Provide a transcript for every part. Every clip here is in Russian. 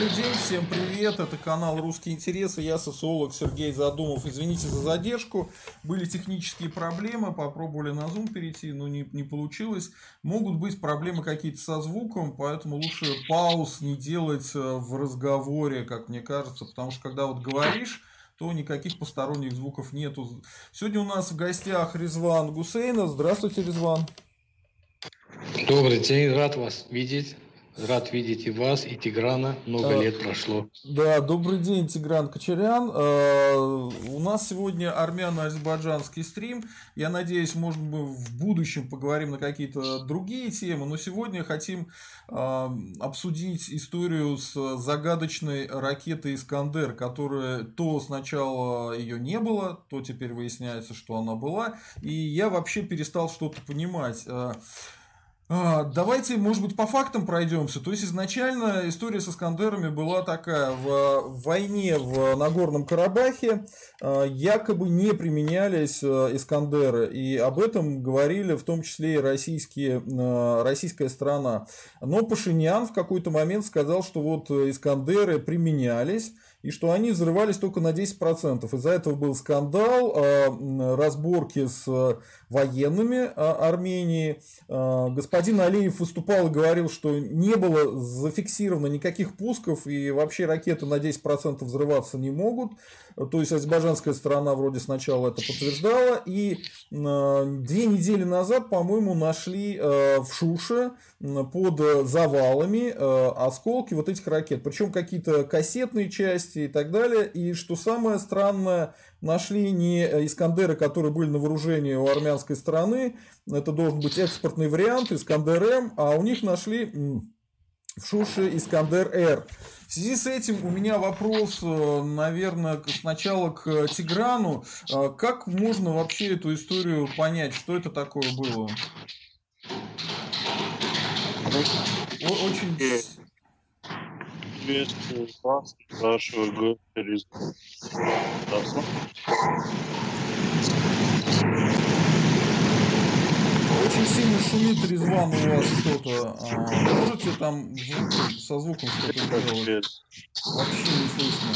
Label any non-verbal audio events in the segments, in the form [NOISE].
Добрый день, всем привет, это канал «Русские интересы», я социолог Сергей Задумов. Извините за задержку, были технические проблемы, попробовали на Zoom перейти, но не, не получилось. Могут быть проблемы какие-то со звуком, поэтому лучше пауз не делать э, в разговоре, как мне кажется, потому что когда вот говоришь, то никаких посторонних звуков нету. Сегодня у нас в гостях Резван Гусейнов. Здравствуйте, Резван. Добрый день, рад вас видеть. Рад видеть и вас, и Тиграна. Много а, лет прошло. Да, добрый день, Тигран Кочерян. А, у нас сегодня армяно-азербайджанский стрим. Я надеюсь, может быть, в будущем поговорим на какие-то другие темы. Но сегодня хотим а, обсудить историю с загадочной ракетой «Искандер», которая то сначала ее не было, то теперь выясняется, что она была. И я вообще перестал что-то понимать. А, давайте, может быть, по фактам пройдемся. То есть изначально история с Искандерами была такая: в войне в Нагорном Карабахе а, якобы не применялись а, Искандеры, и об этом говорили в том числе и российские, российская сторона. Но Пашинян в какой-то момент сказал, что вот Искандеры применялись и что они взрывались только на 10%. Из-за этого был скандал, а, разборки с военными а, Армении. А, господин Алиев выступал и говорил, что не было зафиксировано никаких пусков, и вообще ракеты на 10% взрываться не могут. То есть азербайджанская сторона вроде сначала это подтверждала. И две недели назад, по-моему, нашли в Шуше под завалами осколки вот этих ракет. Причем какие-то кассетные части и так далее. И что самое странное, нашли не Искандеры, которые были на вооружении у армянской стороны, это должен быть экспортный вариант Искандер-М, а у них нашли в Шуше Искандер-Р. В связи с этим у меня вопрос, э, наверное, сначала к Тиграну. Э, как можно вообще эту историю понять, что это такое было? Очень приветствую вас, вашего гостя Очень сильно шумит Резван у вас что-то. А, можете там звук, со звуком что-то сделать? Вообще не слышно.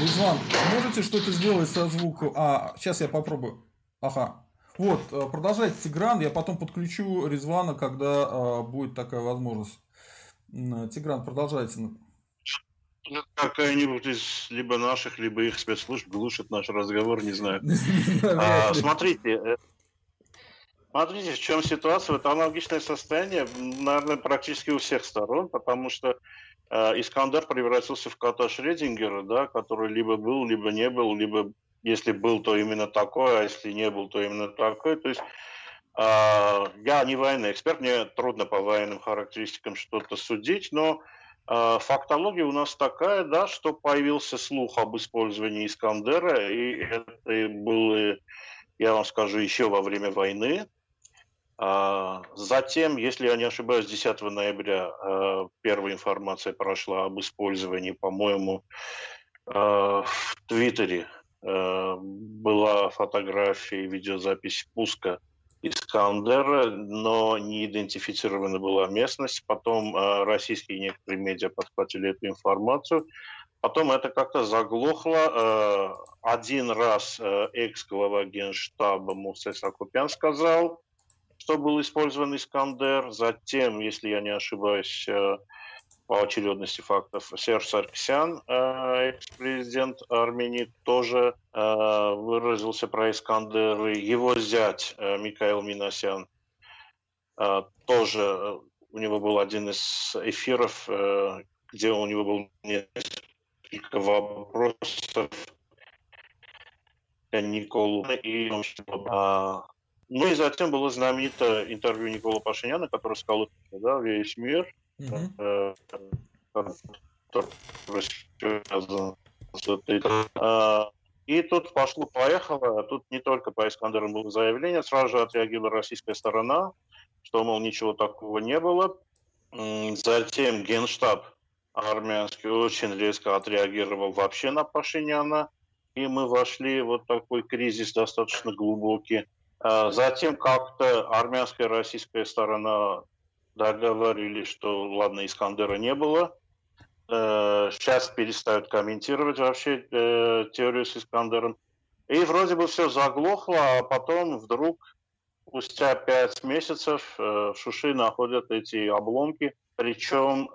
Резван, можете что-то сделать со звуком? А, сейчас я попробую. Ага. Вот, э, продолжайте Тигран, я потом подключу Резвана, когда э, будет такая возможность. Тигран, продолжайте. Ну, какая-нибудь из либо наших, либо их спецслужб глушит наш разговор, не знаю. [LAUGHS] А, смотрите, э, смотрите, в чем ситуация. Это аналогичное состояние, наверное, практически у всех сторон, потому что э, Искандер превратился в кота Шредингера, да, который либо был, либо не был, либо если был, то именно такой, а если не был, то именно такой. То есть э, я не военный эксперт, мне трудно по военным характеристикам что-то судить, но э, фактология у нас такая, да, что появился слух об использовании Искандера, и это было, я вам скажу, еще во время войны. А, затем, если я не ошибаюсь, 10 ноября первая информация прошла об использовании, по-моему, в Твиттере была фотография и видеозапись пуска Искандера, но не идентифицирована была местность. Потом э, российские некоторые медиа подхватили эту информацию. Потом это как-то заглохло. Э, один раз экс-глава генштаба Мусей Сакупян сказал, что был использован Искандер. Затем, если я не ошибаюсь, по очередности фактов. Серж Саркисян, э, экс-президент Армении, тоже э, выразился про Искандер. Его зять э, Михаил Минасян тоже, у него был один из эфиров, где у него был несколько вопросов Николу и ну и затем было знаменитое интервью Никола Пашиняна, который сказал да, весь мир, и тут пошло-поехало, тут не только по Искандеру было заявление, сразу же отреагировала российская сторона, что, мол, ничего такого не было. Затем Генштаб армянский очень резко отреагировал вообще на Пашиняна, и мы вошли в вот такой кризис достаточно глубокий. А затем как-то армянская и российская сторона договорились, что, ладно, Искандера не было. Э, сейчас перестают комментировать вообще э, теорию с Искандером. И вроде бы все заглохло, а потом вдруг, спустя пять месяцев, в Шуши находят эти обломки. Причем,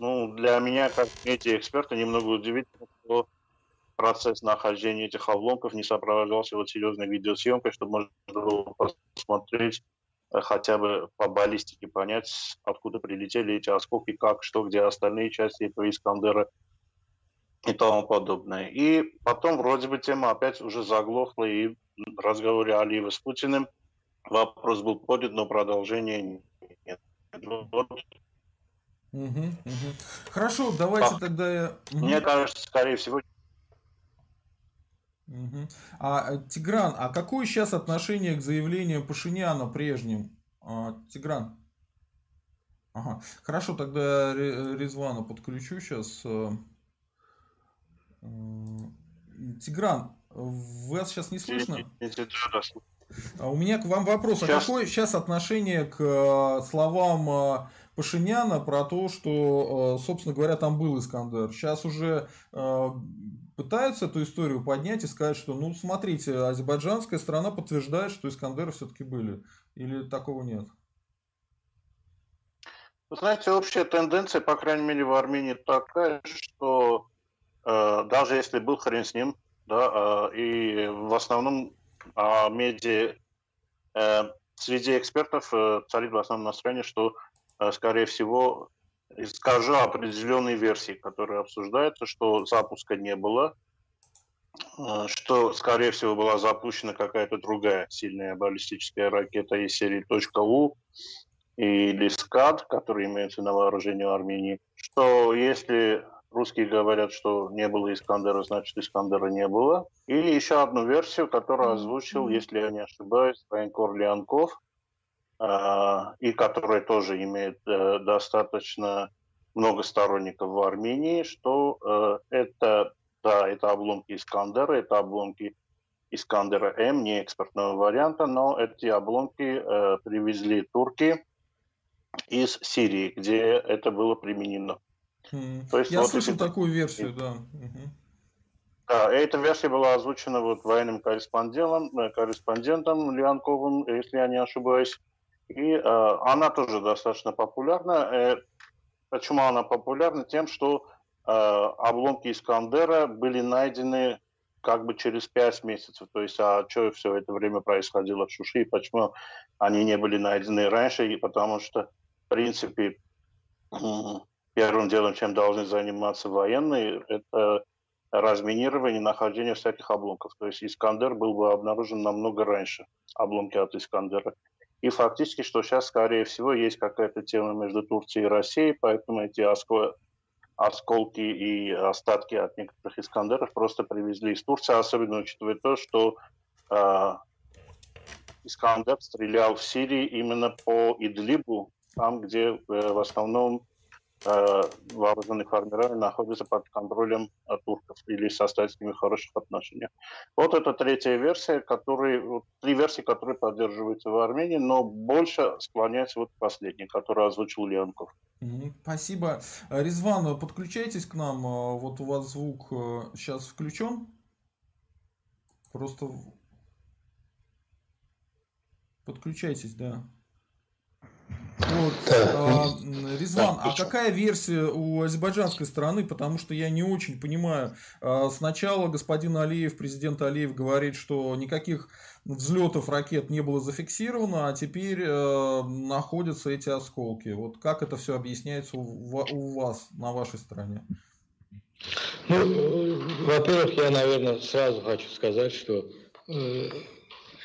ну, для меня, как медиа-эксперта, немного удивительно, что процесс нахождения этих обломков не сопровождался вот серьезной видеосъемкой, чтобы можно было посмотреть э, хотя бы по баллистике понять, откуда прилетели эти осколки, как, что, где остальные части этого Искандера и тому подобное. И потом вроде бы тема опять уже заглохла, и в разговоре Алиева с Путиным вопрос был поднят, но продолжения нет. Вот. Угу, угу. Хорошо, давайте а, тогда. Мне кажется, скорее всего, Угу. А, э, Тигран, а какое сейчас отношение к заявлению Пашиняна прежним? А, Тигран? Ага. Хорошо, тогда Резвана подключу сейчас. Э, Тигран, вас сейчас не слышно? А у меня к вам вопрос. А сейчас... А какое сейчас отношение к э, словам Пашиняна про то, что, собственно говоря, там был Искандер? Сейчас уже пытаются эту историю поднять и сказать, что, ну, смотрите, азербайджанская страна подтверждает, что Искандеры все-таки были. Или такого нет? Вы знаете, общая тенденция, по крайней мере, в Армении такая, что э, даже если был хрен с ним, да, э, и в основном э, медиа, э, среди экспертов э, царит в основном настроение, что, э, скорее всего, скажу определенные версии, которые обсуждаются, что запуска не было, э, что, скорее всего, была запущена какая-то другая сильная баллистическая ракета из серии .У или СКАД, который имеется на вооружении Армении, что если русские говорят, что не было Искандера, значит Искандера не было. И еще одну версию, которую озвучил, если я не ошибаюсь, военкор Леонков, и который тоже имеет э, достаточно много сторонников в Армении, что э, это, да, это обломки Искандера, это обломки Искандера М, не экспортного варианта, но эти обломки э, привезли турки из Сирии, где это было применено. Mm. То есть, Я вот слышал это... такую версию, да. Угу. Да, эта версия была озвучена вот военным корреспондентом, корреспондентом Леонковым, если я не ошибаюсь. И э, она тоже достаточно популярна. Э, почему она популярна? Тем, что э, обломки Искандера были найдены как бы через пять месяцев. То есть, а что все это время происходило в Шуши, и почему они не были найдены раньше? И потому что, в принципе, [CLEARS THROAT] первым делом, чем должны заниматься военные, это разминирование, нахождение всяких обломков. То есть Искандер был бы обнаружен намного раньше, обломки от Искандера. И фактически, что сейчас, скорее всего, есть какая-то тема между Турцией и Россией, поэтому эти осколки и остатки от некоторых Искандеров просто привезли из Турции, особенно учитывая то, что э, Искандер стрелял в Сирии именно по Идлибу, там, где э, в основном вооруженных формирований находится под контролем э, турков или состоит с ними хороших отношений. Вот это третья версия, который, вот, три версии, которые поддерживаются в Армении, но больше склоняется вот к последней, озвучил Леонков. Спасибо. Резван, подключайтесь к нам. Вот у вас звук сейчас э, включен. Просто подключайтесь, да. Вот, а, Резван, а какая версия у азербайджанской стороны? Потому что я не очень понимаю. А, сначала господин Алиев, президент Алиев говорит, что никаких взлетов ракет не было зафиксировано, а теперь э, находятся эти осколки. Вот как это все объясняется у, у вас, на вашей стороне? Ну, во-первых, я, наверное, сразу хочу сказать, что э,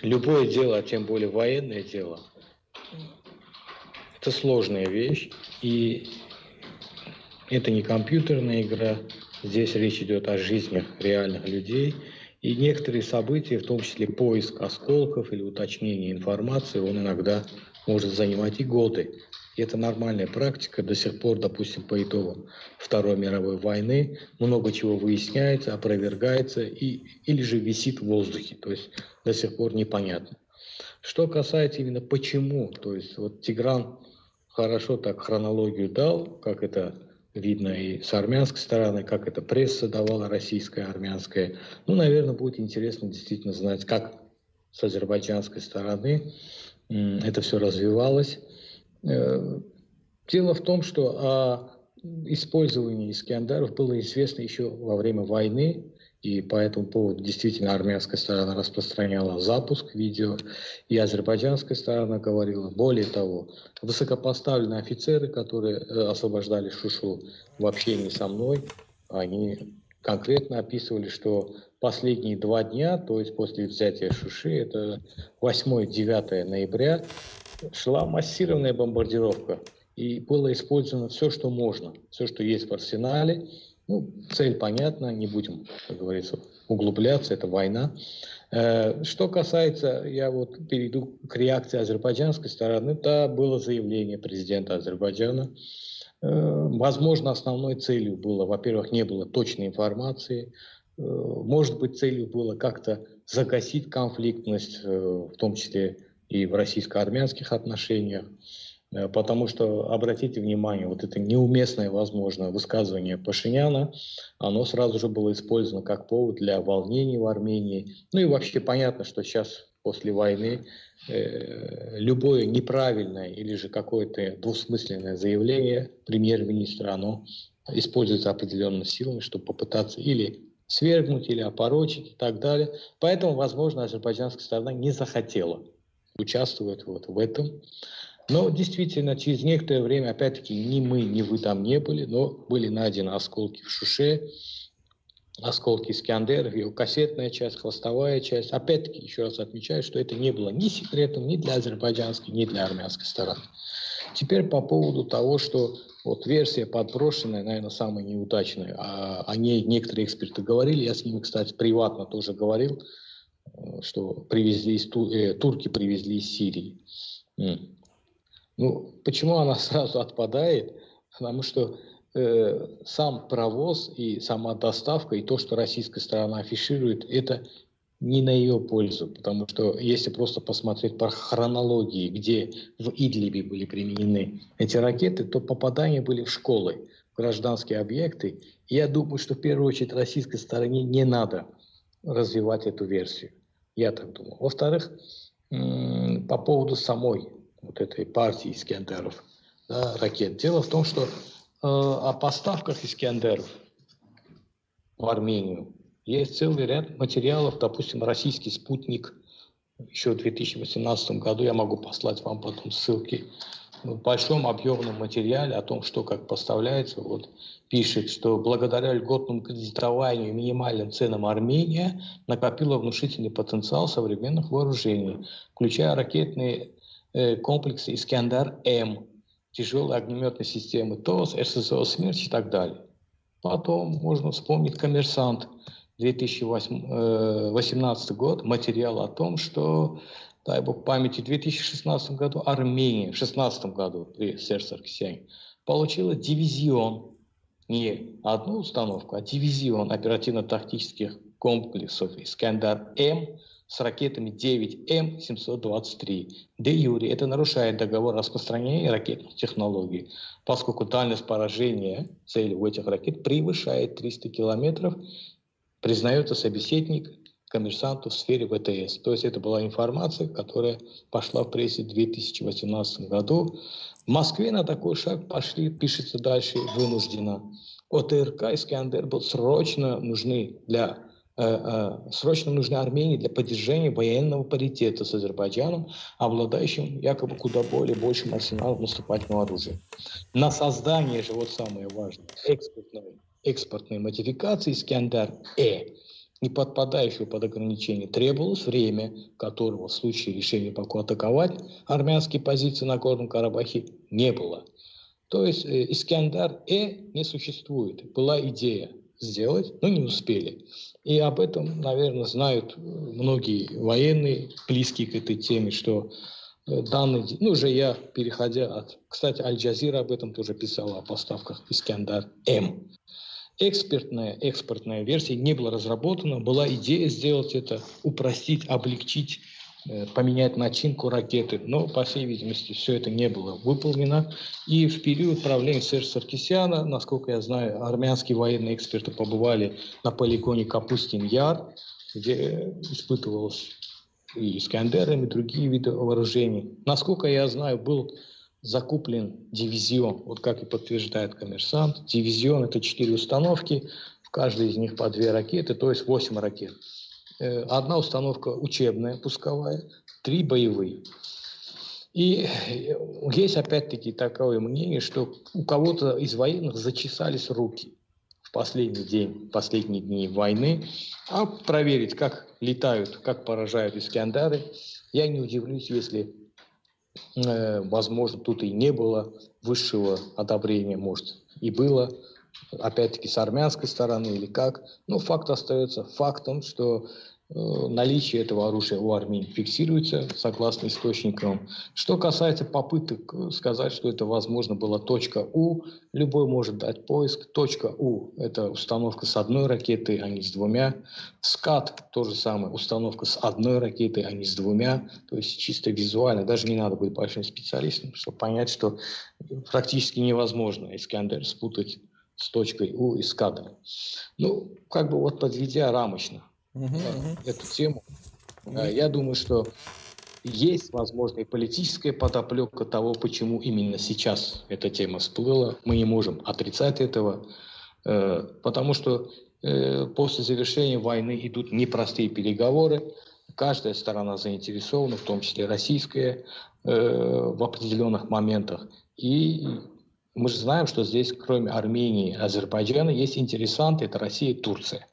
любое дело, а тем более военное дело, это сложная вещь, и это не компьютерная игра. Здесь речь идет о жизнях реальных людей. И некоторые события, в том числе поиск осколков или уточнение информации, он иногда может занимать и годы. И это нормальная практика. До сих пор, допустим, по итогам Второй мировой войны много чего выясняется, опровергается и, или же висит в воздухе. То есть до сих пор непонятно. Что касается именно почему, то есть вот Тигран хорошо так хронологию дал, как это видно и с армянской стороны, как это пресса давала, российская, армянская. Ну, наверное, будет интересно действительно знать, как с азербайджанской стороны это все развивалось. Э, дело в том, что о использовании Искандаров было известно еще во время войны, и по этому поводу действительно армянская сторона распространяла запуск видео, и азербайджанская сторона говорила. Более того, высокопоставленные офицеры, которые э, освобождали Шушу в общении со мной, они конкретно описывали, что последние два дня, то есть после взятия Шуши, это 8-9 ноября, шла массированная бомбардировка. И было использовано все, что можно, все, что есть в арсенале, ну, цель понятна, не будем, как говорится, углубляться, это война. Э, что касается, я вот перейду к реакции азербайджанской стороны, да, было заявление президента Азербайджана. Э, возможно, основной целью было, во-первых, не было точной информации, э, может быть, целью было как-то загасить конфликтность, в том числе и в российско-армянских отношениях. Э, потому что, обратите внимание, вот это неуместное, возможно, высказывание Пашиняна, оно сразу же было использовано как повод для волнений в Армении. Ну и вообще понятно, что сейчас после войны э, любое неправильное или же какое-то двусмысленное заявление премьер-министра, оно используется определенными силами, чтобы попытаться или свергнуть, или опорочить и так далее. Поэтому, возможно, азербайджанская сторона не захотела участвовать вот в этом. Но действительно, через некоторое время, опять-таки, ни мы, ни вы там не были, но были найдены осколки в Шуше, осколки Искандеров, его кассетная часть, хвостовая часть. Опять-таки, еще раз отмечаю, что это не было ни секретом ни для азербайджанской, ни для армянской стороны. Теперь по поводу того, что вот версия подброшенная, наверное, самая неудачная. А, о ней некоторые эксперты говорили, я с ними, кстати, приватно тоже говорил, э, что привезли из, э, турки привезли из Сирии. Ну, почему она [LAUGHS] сразу отпадает? Потому что э, сам провоз и сама доставка, и то, что российская сторона афиширует, это не на ее пользу, потому что если просто посмотреть по хронологии, где в Идлибе были применены эти ракеты, то попадания были в школы, в гражданские объекты. И я думаю, что в первую очередь российской стороне не надо развивать эту версию. Я так думаю. Во-вторых, по поводу самой вот этой партии Искендеров, да, ракет. Дело в том, что э, о поставках Искендеров в Армению. Есть целый ряд материалов, допустим, российский спутник еще в 2018 году, я могу послать вам потом ссылки, в большом объемном материале о том, что как поставляется, вот пишет, что благодаря льготному кредитованию и минимальным ценам Армения накопила внушительный потенциал современных вооружений, включая ракетные комплексы Искандар-М, тяжелые огнеметные системы ТОС, РСЗО «Смерч» и так далее. Потом можно вспомнить «Коммерсант» 2018 э, год, материал о том, что, дай бог памяти, в 2016 году Армения, в 2016 году при Серж Саркисяне, получила дивизион, не одну установку, а дивизион оперативно-тактических комплексов «Искандар-М» с ракетами 9М723. Де юри это нарушает договор о распространении ракетных технологий, поскольку дальность поражения цели у этих ракет превышает 300 километров, признается собеседник коммерсанту в сфере ВТС. То есть это была информация, которая пошла в прессе в 2018 году. В Москве на такой шаг пошли, пишется дальше, вынуждена. ОТРК «Искандер» был срочно нужны для срочно нужны Армении для поддержания военного паритета с Азербайджаном, обладающим якобы куда более большим арсеналом наступательного оружия. На создание же, вот самое важное, экспортной, экспортной модификации Искандер-Э, не подпадающего под ограничение, требовалось время, которого в случае решения Баку атаковать армянские позиции на Горном Карабахе не было. То есть э, Искандер-Э не существует. Была идея сделать, но не успели. И об этом, наверное, знают многие военные, близкие к этой теме, что э, данный, ну уже я, переходя от, кстати, Аль-Джазира об этом тоже писала, о поставках Искандар-М. Экспертная, экспортная версия не была разработана, была идея сделать это, упростить, облегчить поменять начинку ракеты, но, по всей видимости, все это не было выполнено. И в период правления Сержа Саркисяна, насколько я знаю, армянские военные эксперты побывали на полигоне Капустин-Яр, где испытывалось и Искандерами, и другие виды вооружений. Насколько я знаю, был закуплен дивизион, вот как и подтверждает коммерсант. Дивизион – это четыре установки, в каждой из них по две ракеты, то есть восемь ракет. Э, одна установка учебная, пусковая, три боевые. И э, есть опять-таки такое мнение, что у кого-то из военных зачесались руки в последний день, последние дни войны, а проверить, как летают, как поражают Искандеры, я не удивлюсь, если Э, возможно, тут и не было высшего одобрения, может, и было, опять-таки, с армянской стороны или как. Но факт остается фактом, что Э, наличие этого оружия у Армении фиксируется, согласно источникам. Что касается попыток э, сказать, что это, возможно, была точка У, любой может дать поиск. Точка У – это установка с одной ракетой, а не с двумя. СКАТ – то же самое, установка с одной ракетой, а не с двумя. То есть чисто визуально, даже не надо быть большим специалистом, чтобы понять, что практически невозможно Искандер спутать с точкой У и СКАТом. Ну, как бы вот подведя рамочно – угу, эту тему. Угу. Я думаю, что есть, возможно, и политическая подоплека того, почему именно сейчас эта тема всплыла. Мы не можем отрицать этого, э, потому что э, после завершения войны идут непростые переговоры. Каждая сторона заинтересована, в том числе российская, в определенных моментах. И мы же знаем, что здесь, кроме Армении и Азербайджана, есть интересанты, это Россия и Турция.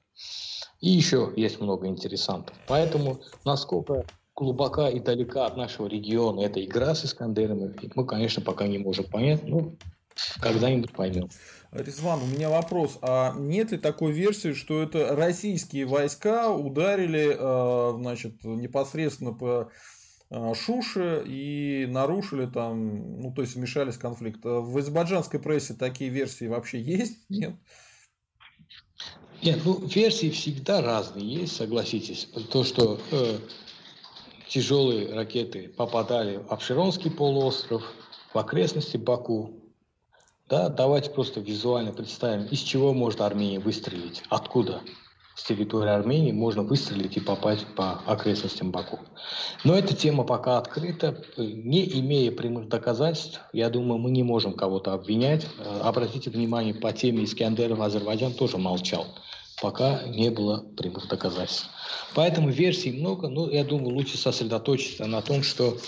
И еще есть много интересантов. Поэтому насколько глубока и далека от нашего региона эта игра с Искандерами, мы, конечно, пока не можем понять, но когда-нибудь поймем. Резван, у меня вопрос. А нет ли такой версии, что это российские войска ударили э, значит, непосредственно по э, Шуше и нарушили там, ну, то есть вмешались конфликт. В азербайджанской прессе такие версии вообще есть? Нет? Нет, ну версии всегда разные есть, согласитесь. То, что э, тяжелые ракеты попадали в Абширонский полуостров, в окрестности Баку. Да, давайте просто визуально представим, из чего может Армения выстрелить, откуда с территории Армении можно выстрелить и попасть по окрестностям Баку. Но эта тема пока открыта. Не имея прямых доказательств, я думаю, мы не можем кого-то обвинять. Э, обратите внимание, по теме Искандерова Азербайджан тоже молчал пока не было прямых доказательств. Поэтому версий много, но я думаю, лучше сосредоточиться на том, что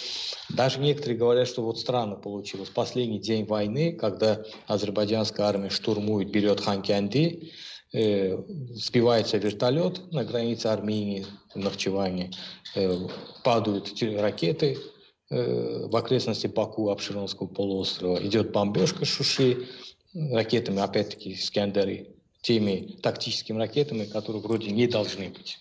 даже некоторые говорят, что вот странно получилось. Последний день войны, когда азербайджанская армия штурмует, берет Ханкянди, э, сбивается вертолет на границе Армении, Нахчевани, э, падают ракеты э, в окрестности Баку, Абширонского полуострова, идет бомбежка Шуши, ракетами, опять-таки, Скандеры теми тактическими ракетами, которые вроде не должны быть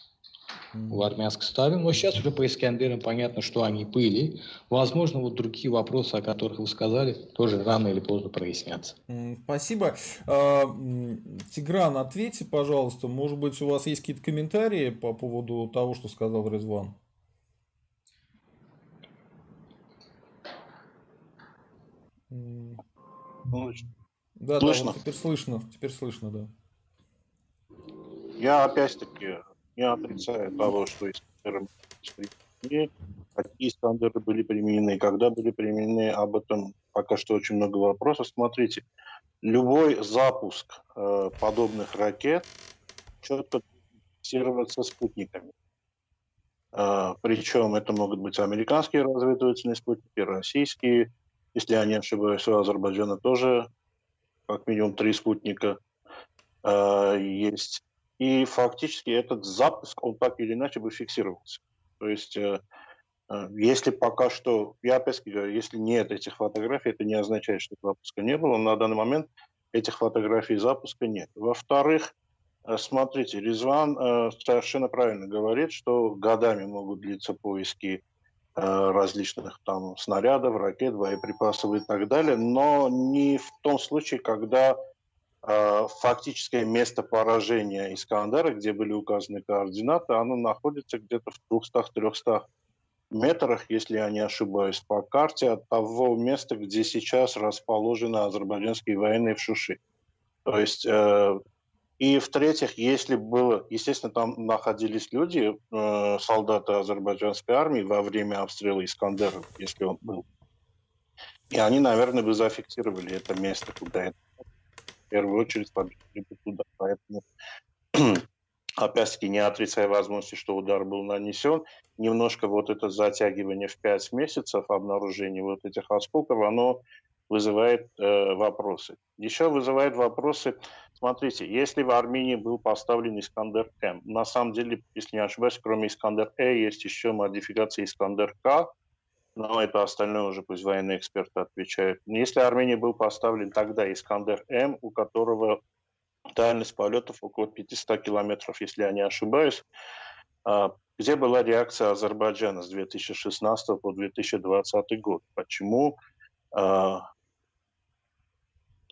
в армянской ставе. Но сейчас уже по Искандерам понятно, что они были. Возможно, вот другие вопросы, о которых вы сказали, тоже рано или поздно прояснятся. Спасибо. А, Тигран, ответьте, пожалуйста, может быть, у вас есть какие-то комментарии по поводу того, что сказал Резван? Да, слышно? да, вот теперь слышно, теперь слышно, да. Я опять-таки не отрицаю того, что Искандеры применены, какие стандарты были применены, когда были применены, об этом пока что очень много вопросов. Смотрите, любой запуск э, подобных ракет четко фиксироваться спутниками. Э, причем это могут быть американские разведывательные спутники, российские. Если я не ошибаюсь, у Азербайджана тоже как минимум три спутника э, есть и фактически этот запуск, он так или иначе бы фиксировался. То есть, э, э, если пока что, я опять говорю, если нет этих фотографий, это не означает, что запуска не было. На данный момент этих фотографий запуска нет. Во-вторых, э, смотрите, Резван совершенно правильно говорит, что годами могут длиться поиски различных там снарядов, ракет, боеприпасов и так далее, но не в том случае, когда фактическое место поражения Искандера, где были указаны координаты, оно находится где-то в 200-300 метрах, если я не ошибаюсь, по карте от того места, где сейчас расположены азербайджанские военные в Шуши. То есть, э, и в-третьих, если было, естественно, там находились люди, э, солдаты азербайджанской армии во время обстрела Искандера, если он был. И они, наверное, бы зафиксировали это место, куда это первую очередь бы туда. Поэтому [CLEARS THROAT] опять-таки не отрицая возможности, что удар был нанесен, немножко вот это затягивание в 5 месяцев обнаружения вот этих осколков, оно вызывает э, вопросы. Еще вызывает вопросы, смотрите, если в Армении был поставлен Искандер-М, на самом деле, если не ошибаюсь, кроме Искандер-Э есть еще модификация Искандер-К, но это остальное уже пусть военные эксперты отвечают. Если Армении был поставлен тогда Искандер-М, у которого дальность полетов около 500 километров, если я не ошибаюсь. А, где была реакция Азербайджана с 2016 по 2020 год? Почему а,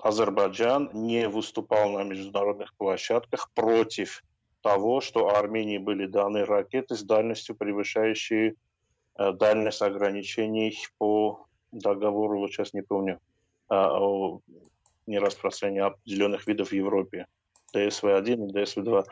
Азербайджан не выступал на международных площадках против того, что Армении были даны ракеты с дальностью, превышающей дальность ограничений по договору, вот сейчас не помню, а, о нераспространения определенных видов в Европе, ДСВ-1 и ДСВ-2.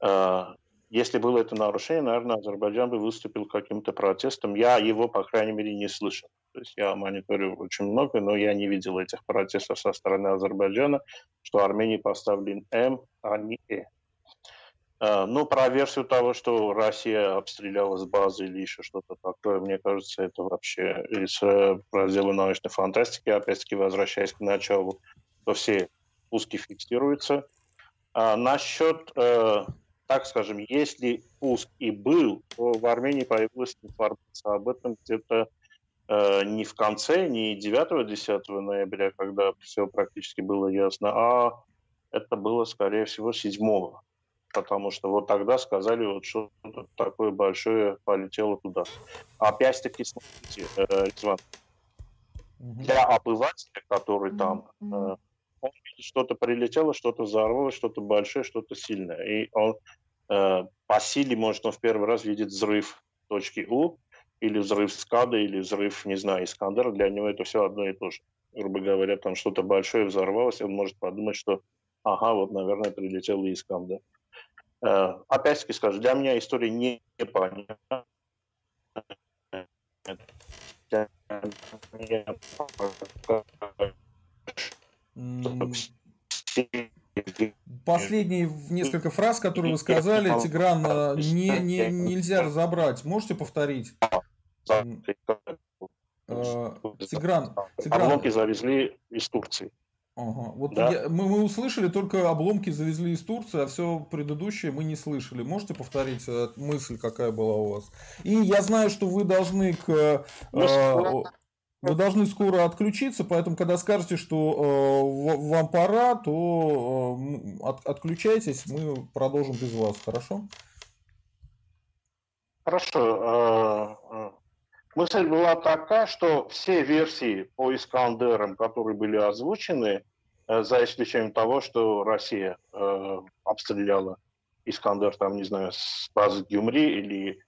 А, если было это нарушение, наверное, Азербайджан бы выступил каким-то протестом. Я его, по крайней мере, не слышал. То есть я мониторю очень много, но я не видел этих протестов со стороны Азербайджана, что Армении поставлен М, а не Э. А, ну, про версию того, что Россия обстреляла с базы или еще что-то такое, мне кажется, это вообще из э, раздела научной фантастики, опять-таки возвращаясь к началу, то все пуски фиксируются. А насчет, э, так скажем, если пуск и был, то в Армении появилась информация об этом где-то э, не в конце, не 9-10 ноября, когда все практически было ясно, а это было, скорее всего, 7 потому что вот тогда сказали, вот что-то такое большое полетело туда. Опять-таки, смотрите, э, Резван, для обывателя, который там, э, он видит, что-то прилетело, что-то взорвалось, что-то большое, что-то сильное. И он э, по силе, может, он в первый раз видит взрыв точки У, или взрыв скада, или взрыв, не знаю, Искандера. Для него это все одно и то же. Грубо говоря, там что-то большое взорвалось, он может подумать, что ага, вот, наверное, прилетел Искандер. Э, опять-таки скажу, для меня история не понятна. Последние несколько фраз, которые вы сказали, Тигран, э, не, не, нельзя разобрать. Можете повторить? Э, Тигран, Тигран. Обломки завезли из Турции. Ага. Вот да. я, мы, мы услышали только обломки завезли из Турции, а все предыдущее мы не слышали. Можете повторить э, мысль, какая была у вас? И я знаю, что вы должны к э, э вы должны скоро отключиться, поэтому, когда скажете, что э, вам пора, то э, от, отключайтесь, мы продолжим без вас, хорошо? Хорошо. Мысль была такая, что все версии по Искандерам, которые были озвучены, э, за исключением того, что Россия э, обстреляла Искандер, там, не знаю, с базы Гюмри или,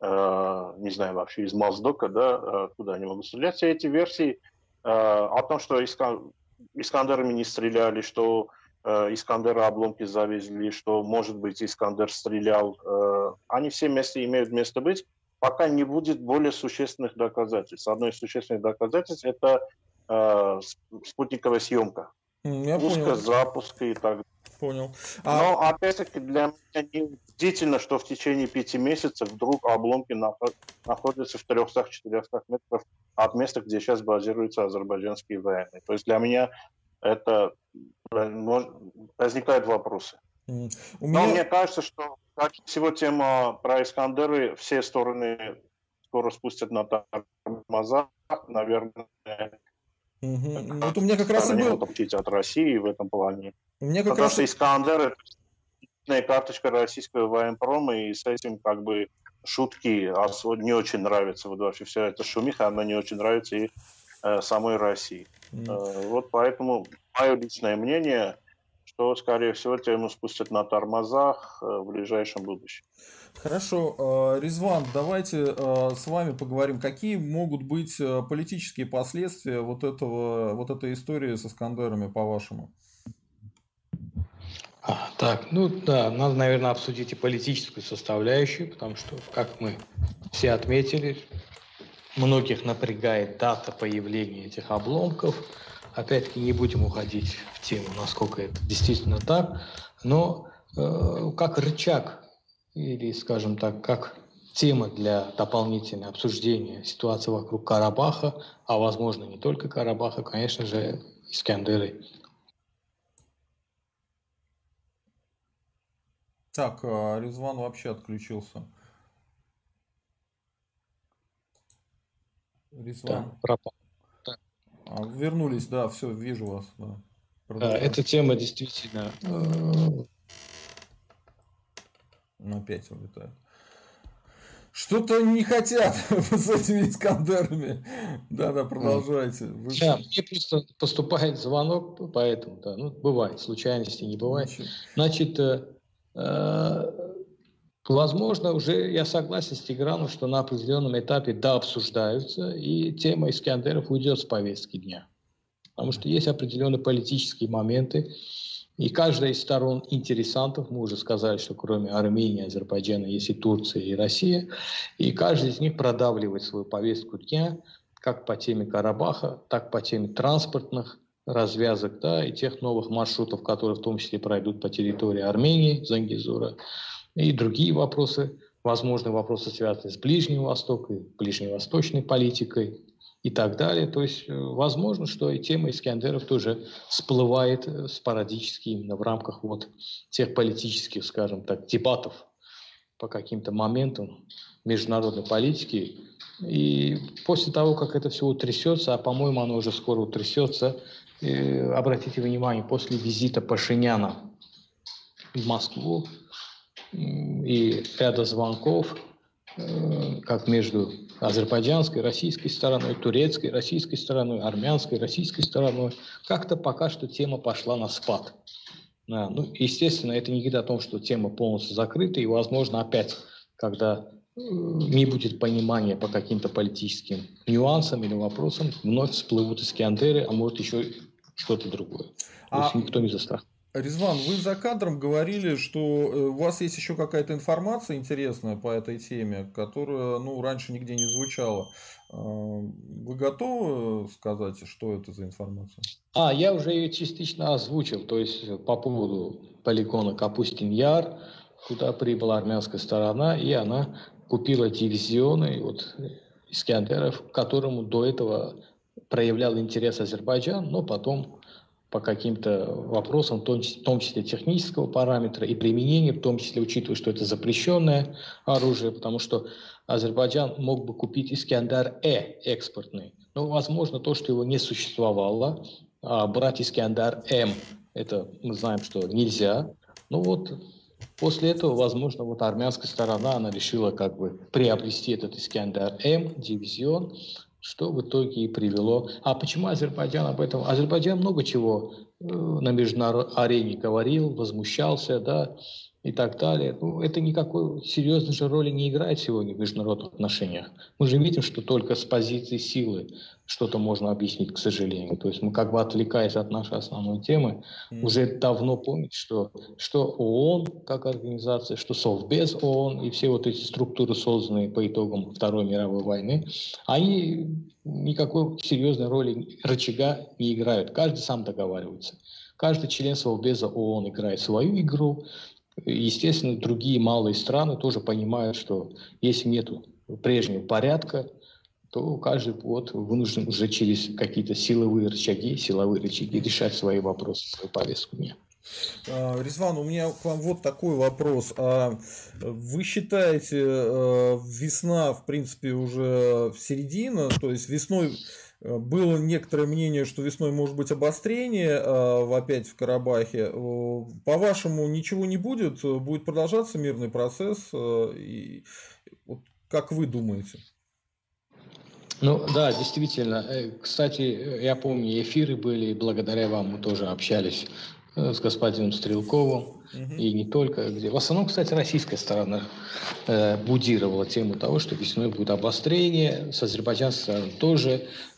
э, не знаю, вообще из Моздока, да, э, куда они могут стрелять. Все эти версии э, о том, что Искан... Искандерами не стреляли, что э, Искандера обломки завезли, что, может быть, Искандер стрелял, э, они все вместе имеют место быть пока не будет более существенных доказательств. Одно из существенных доказательств – это э, спутниковая съемка. Я Пуска, понял. запуска и так далее. Понял. А... Но опять-таки для меня неудивительно, что в течение пяти месяцев вдруг обломки находятся в 300-400 метров от места, где сейчас базируются азербайджанские военные. То есть для меня это э, возникают вопросы. Mm. У меня... Но мне кажется, что как всего тема про Искандеры, все стороны скоро спустят на тормоза, наверное. Угу. Вот у меня как раз и был... от России в этом плане. У меня как Потому раз... что Искандер это карточка российского военпрома, и с этим как бы шутки не очень нравятся. Вот вообще вся эта шумиха, она не очень нравится и э, самой России. Mm. Э, вот поэтому мое личное мнение, что, скорее всего, тему спустят на тормозах в ближайшем будущем. Хорошо, Резван, давайте с вами поговорим, какие могут быть политические последствия вот, этого, вот этой истории с Искандерами, по-вашему? А, так, ну да, надо, наверное, обсудить и политическую составляющую, потому что, как мы все отметили, многих напрягает дата появления этих обломков. Опять-таки не будем уходить в тему, насколько это действительно так, но э, как рычаг или, скажем так, как тема для дополнительного обсуждения ситуации вокруг Карабаха, а возможно не только Карабаха, конечно же, Искандеры Так, а Резван вообще отключился. Резван. Да, пропал. А, вернулись, да, все, вижу вас. Да. Да, эта тема действительно... Э, опять улетает. Что-то не хотят [LAUGHS] с этими Искандерами. Да-да, продолжайте. Вы... Да, мне просто поступает звонок, поэтому, да, ну, бывает, случайности не бывает. Значит, э, Э, возможно, уже я согласен с Тиграном, что на определенном этапе да обсуждаются, и тема Искандеров уйдет с повестки дня. Потому что есть определенные политические моменты, и каждая из сторон интересантов, мы уже сказали, что кроме Армении, Азербайджана есть и Турция, и Россия, и каждый из них продавливает свою повестку дня, как по теме Карабаха, так по теме транспортных развязок, да, и тех новых маршрутов, которые в том числе пройдут по территории Армении, Зангизура, и другие вопросы, возможные вопросы, связанные с Ближним Востоком, ближневосточной политикой и так далее. То есть э, возможно, что и тема Искандеров тоже всплывает э, спорадически именно в рамках вот тех политических, скажем так, дебатов по каким-то моментам международной политики. И после того, как это все утрясется, а по-моему оно уже скоро утрясется, Э, обратите внимание, после визита Пашиняна в Москву и ряда звонков, э, как между азербайджанской, российской стороной, турецкой, российской стороной, армянской, российской стороной, как-то пока что тема пошла на спад. Да, ну, естественно, это не говорит о том, что тема полностью закрыта, и, возможно, опять, когда э, не будет понимания по каким-то политическим нюансам или вопросам, вновь всплывут Искандеры, а может еще что-то другое. А... То есть никто не застрахован. Резван, вы за кадром говорили, что э, у вас есть еще какая-то информация интересная по этой теме, которая ну, раньше нигде не звучала. А, вы готовы сказать, что это за информация? А, я уже ее частично озвучил. То есть по поводу полигона Капустин-Яр, куда прибыла армянская сторона, и она купила дивизионы вот, Искандеров, которому до этого проявлял интерес Азербайджан, но потом по каким-то вопросам, в том числе, в том числе технического параметра и применения, в том числе учитывая, что это запрещенное оружие, потому что Азербайджан мог бы купить Искандар-Э экспортный. Но, возможно, то, что его не существовало, а брать Искандар-М, это мы знаем, что нельзя. Ну вот, после этого, возможно, вот армянская сторона, она решила как бы приобрести этот Искандар-М, дивизион, что в итоге и привело. А почему Азербайджан об этом? Азербайджан много чего э, на международной арене говорил, возмущался, да, и так далее. Ну, это никакой серьезной же роли не играет сегодня в международных отношениях. Мы же видим, что только с позиции силы что-то можно объяснить, к сожалению. То есть мы как бы отвлекаясь от нашей основной темы, mm. уже давно помнить, что, что ООН как организация, что Совбез ООН и все вот эти структуры, созданные по итогам Второй мировой войны, они никакой серьезной роли рычага не играют. Каждый сам договаривается. Каждый член Совбеза ООН играет свою игру, Естественно, другие малые страны тоже понимают, что если нет прежнего порядка, то каждый год вынужден уже через какие-то силовые рычаги, силовые рычаги решать свои вопросы, свою повестку дня. А, Резван, у меня к вам вот такой вопрос. А вы считаете, э, весна, в принципе, уже в середине, то есть весной было некоторое мнение, что весной может быть обострение опять в Карабахе. По-вашему, ничего не будет? Будет продолжаться мирный процесс? И, вот, как вы думаете? Ну да, действительно. Кстати, я помню, эфиры были, благодаря вам мы тоже общались э, с господином Стрелковым, угу. и не только, где в основном, кстати, российская сторона э, будировала тему того, что весной будет обострение, с азербайджанской стороны тоже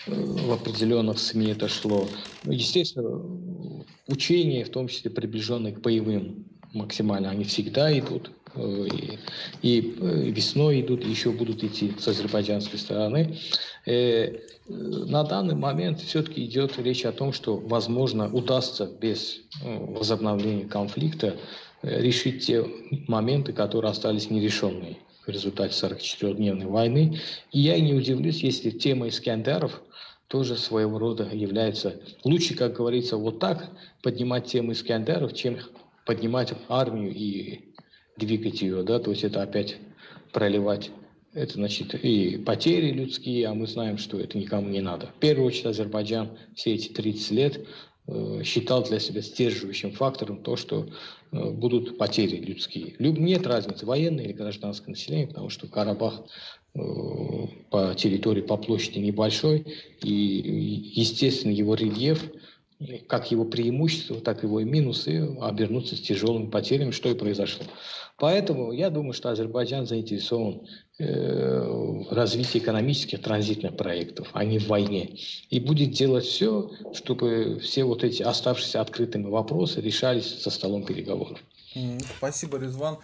э, в определенных СМИ это шло. Ну, естественно, учения, в том числе приближенные к боевым максимально, они всегда идут. Э, и, и э, весной идут, еще будут идти с азербайджанской стороны. Э, на данный момент все-таки идет речь о том, что, возможно, удастся без возобновления конфликта решить те моменты, которые остались нерешенными в результате 44-дневной войны. И я не удивлюсь, если тема Искандеров тоже своего рода является... Лучше, как говорится, вот так поднимать тему Искандеров, чем поднимать армию и двигать ее, да, то есть это опять проливать это значит и потери людские, а мы знаем, что это никому не надо. В первую очередь Азербайджан все эти 30 лет э, считал для себя сдерживающим фактором то, что э, будут потери людские. Нет разницы, военное или гражданское население, потому что Карабах э, по территории, по площади небольшой, и, естественно, его рельеф как его преимущества, так его и минусы обернутся с тяжелыми потерями, что и произошло. Поэтому я думаю, что Азербайджан заинтересован э, в развитии экономических транзитных проектов, а не в войне. И будет делать все, чтобы все вот эти оставшиеся открытыми вопросы решались за столом переговоров. Спасибо, Резван.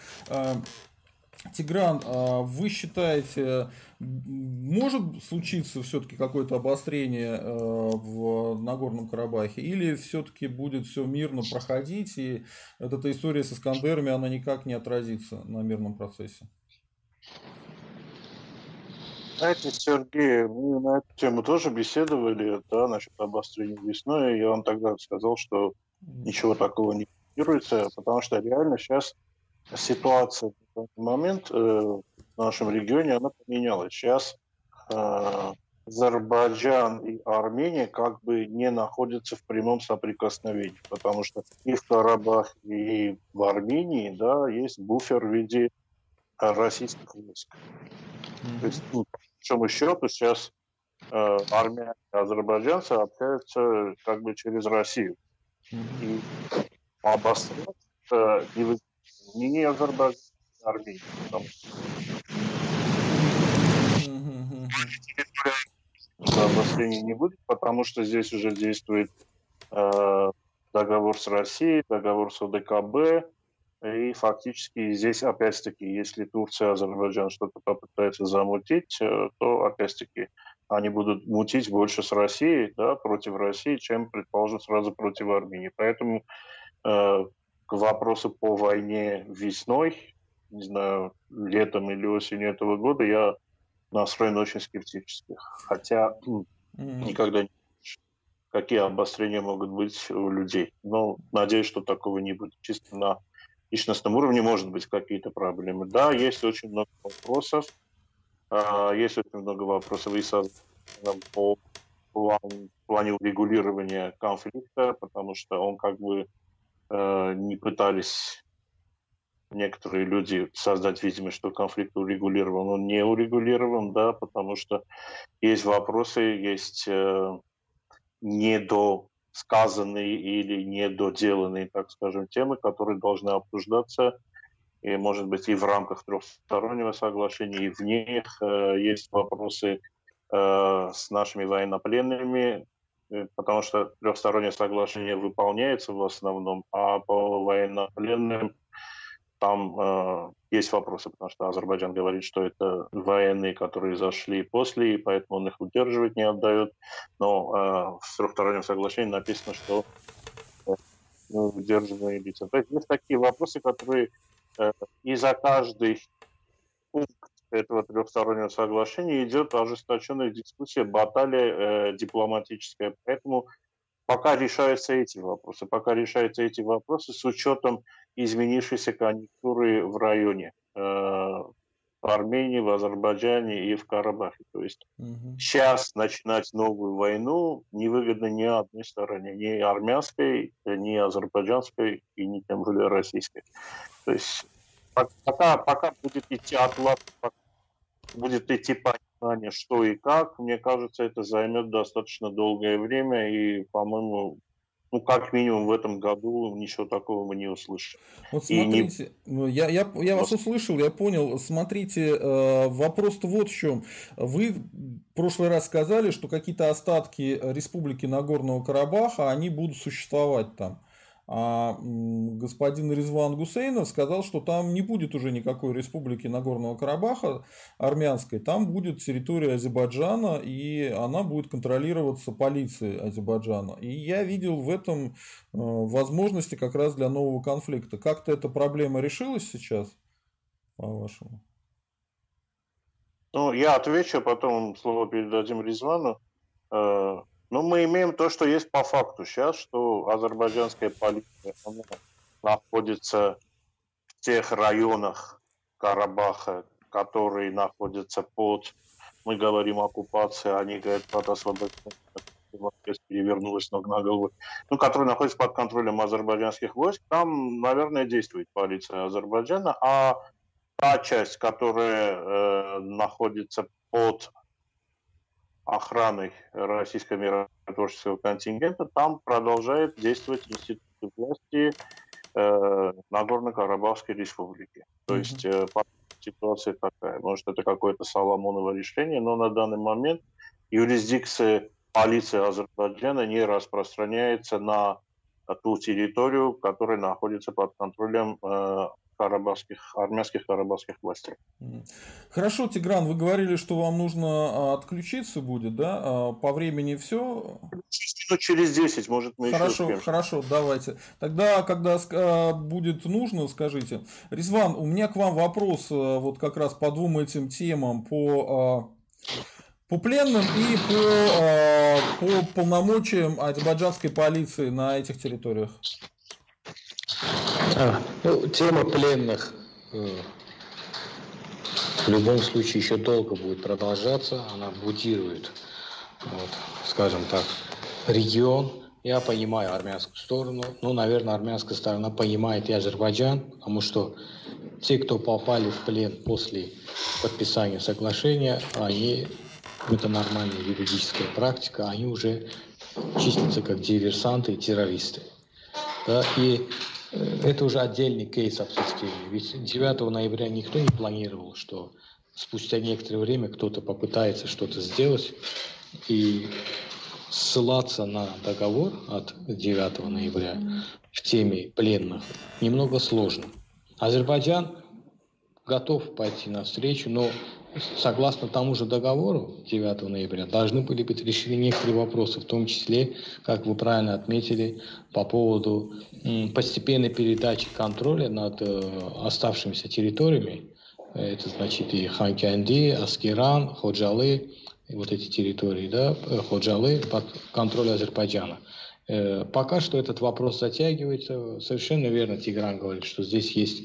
Тигран, а вы считаете, может случиться все-таки какое-то обострение э, в Нагорном Карабахе, или все-таки будет все мирно проходить, и эта история с Искандерами, она никак не отразится на мирном процессе? Знаете, Сергей, мы на эту тему тоже беседовали, да, насчет обострения весной, и он тогда сказал, что ничего такого не планируется, потому что реально сейчас ситуация в данный момент э, в нашем регионе, она поменялась. Сейчас э, Азербайджан и Армения как бы не находятся в прямом соприкосновении, потому что и в Карабахе, и в Армении да, есть буфер в виде российских войск. Mm-hmm. То есть, ну, по большому счету, сейчас э, армия и азербайджанцы общаются как бы через Россию. Mm-hmm. И обострять э, не Азербайджан, а Армения. Обострения не будет, потому что здесь уже действует э, договор с Россией, договор с ОДКБ, и фактически здесь, опять-таки, если Турция, Азербайджан что-то попытается замутить, э, то, опять-таки, они будут мутить больше с Россией, да, против России, чем, предположим, сразу против Армении. Поэтому э, к вопросу по войне весной, не знаю, летом или осенью этого года, я настроен очень скептически. Хотя mm-hmm. никогда не какие обострения могут быть у людей. Но надеюсь, что такого не будет. Чисто на личностном уровне может быть какие-то проблемы. Да, есть очень много вопросов. А, есть очень много вопросов и со, по плану, плане урегулирования конфликта, потому что он как бы Э, не пытались некоторые люди создать видимость, что конфликт урегулирован, он не урегулирован, да, потому что есть вопросы, есть э, недосказанные или недоделанные, так скажем, темы, которые должны обсуждаться, и, может быть, и в рамках трехстороннего соглашения, и вне их э, есть вопросы э, с нашими военнопленными, потому что трехстороннее соглашение выполняется в основном, а по военнопленным там э, есть вопросы, потому что Азербайджан говорит, что это военные, которые зашли после, и поэтому он их удерживать не отдает. Но э, в трехстороннем соглашении написано, что э, удерживаемые лица. То есть есть такие вопросы, которые э, и за каждый пункт этого трехстороннего соглашения идет ожесточенная дискуссия, баталия э, дипломатическая. Поэтому пока решаются эти вопросы, пока решаются эти вопросы с учетом изменившейся конъюнктуры в районе, э, в Армении, в Азербайджане и в Карабахе. То есть угу. сейчас начинать новую войну невыгодно ни одной стороне, ни армянской, ни азербайджанской и ни тем более российской. То есть пока, пока будет идти отлад, будет идти понимание, что и как, мне кажется, это займет достаточно долгое время, и, по-моему, ну, как минимум в этом году ничего такого мы не услышим. Вот смотрите, не... Ну, я, я, я вас услышал, я понял. Смотрите, э, вопрос-то вот в чем. Вы в прошлый раз сказали, что какие-то остатки республики Нагорного Карабаха, они будут существовать там. А господин Резван Гусейнов сказал, что там не будет уже никакой республики Нагорного Карабаха армянской, там будет территория Азербайджана, и она будет контролироваться полицией Азербайджана. И я видел в этом э, возможности как раз для нового конфликта. Как-то эта проблема решилась сейчас, по-вашему? Ну, я отвечу, потом слово передадим Резвану. Э, ну, мы имеем то, что есть по факту сейчас, что азербайджанская полиция находится в тех районах Карабаха, которые находятся под, мы говорим, оккупацией, они говорят под освобождением перевернулась ног на голову, ну, которые находятся под контролем азербайджанских войск, там, наверное, действует полиция Азербайджана, а та часть, которая э, находится под охраной российского миротворческого контингента, там продолжает действовать институт власти э, Нагорно-Карабахской республики. То mm-hmm. есть э, ситуация такая. Может, это какое-то Соломоново решение, но на данный момент юрисдикция полиции Азербайджана не распространяется на ту территорию, которая находится под контролем э, карабахских, армянских карабахских властей. Хорошо, Тигран, вы говорили, что вам нужно а, отключиться будет, да? А, по времени все? Ну, через 10, может, мы Хорошо, еще хорошо, давайте. Тогда, когда а, будет нужно, скажите. Резван, у меня к вам вопрос вот как раз по двум этим темам, по по пленным и по, по полномочиям азербайджанской полиции на этих территориях. А, ну, тема пленных э, в любом случае еще долго будет продолжаться. Она будирует, вот, скажем так, регион. Я понимаю армянскую сторону. Ну, наверное, армянская сторона понимает и Азербайджан, потому что те, кто попали в плен после подписания соглашения, они, это нормальная юридическая практика, они уже числятся как диверсанты и террористы. Да, и это уже отдельный кейс обсуждения. Ведь 9 ноября никто не планировал, что спустя некоторое время кто-то попытается что-то сделать и ссылаться на договор от 9 ноября в теме пленных немного сложно. Азербайджан готов пойти навстречу, но согласно тому же договору 9 ноября должны были быть решены некоторые вопросы, в том числе, как вы правильно отметили, по поводу постепенной передачи контроля над э, оставшимися территориями. Это значит и Ханкянди, Аскеран, Ходжалы, вот эти территории, да, э, Ходжалы под контроль Азербайджана. Э, пока что этот вопрос затягивается. Совершенно верно Тигран говорит, что здесь есть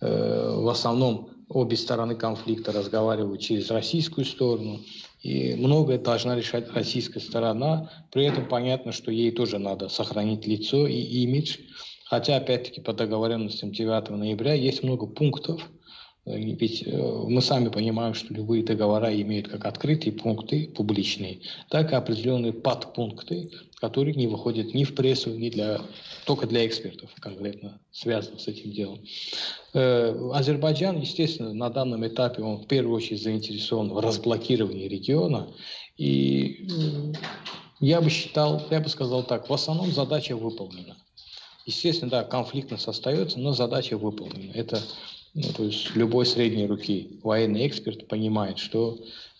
в основном обе стороны конфликта разговаривают через российскую сторону, и многое должна решать российская сторона. При этом понятно, что ей тоже надо сохранить лицо и имидж. Хотя, опять-таки, по договоренностям 9 ноября есть много пунктов, ведь э, мы сами понимаем, что любые договора имеют как открытые пункты, публичные, так и определенные подпункты, которые не выходят ни в прессу, ни для, только для экспертов конкретно связанных с этим делом. Э, Азербайджан, естественно, на данном этапе он в первую очередь заинтересован в разблокировании региона. И я бы считал, я бы сказал так, в основном задача выполнена. Естественно, да, конфликтность остается, но задача выполнена. Это ну, то есть любой средней руки военный эксперт понимает, что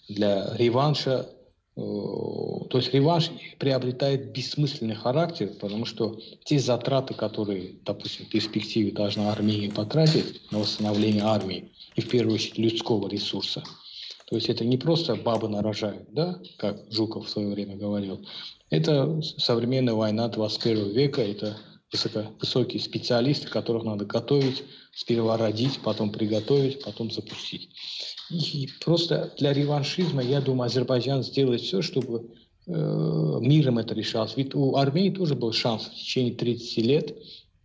для реванша, э, то есть реванш приобретает бессмысленный характер, потому что те затраты, которые, допустим, в перспективе должна Армения потратить на восстановление армии, и в первую очередь людского ресурса, то есть это не просто бабы нарожают, да, как Жуков в свое время говорил. Это современная война 21 века, это высокие специалисты, которых надо готовить, сперва родить, потом приготовить, потом запустить. И просто для реваншизма, я думаю, Азербайджан сделает все, чтобы э, миром это решалось. Ведь у Армении тоже был шанс в течение 30 лет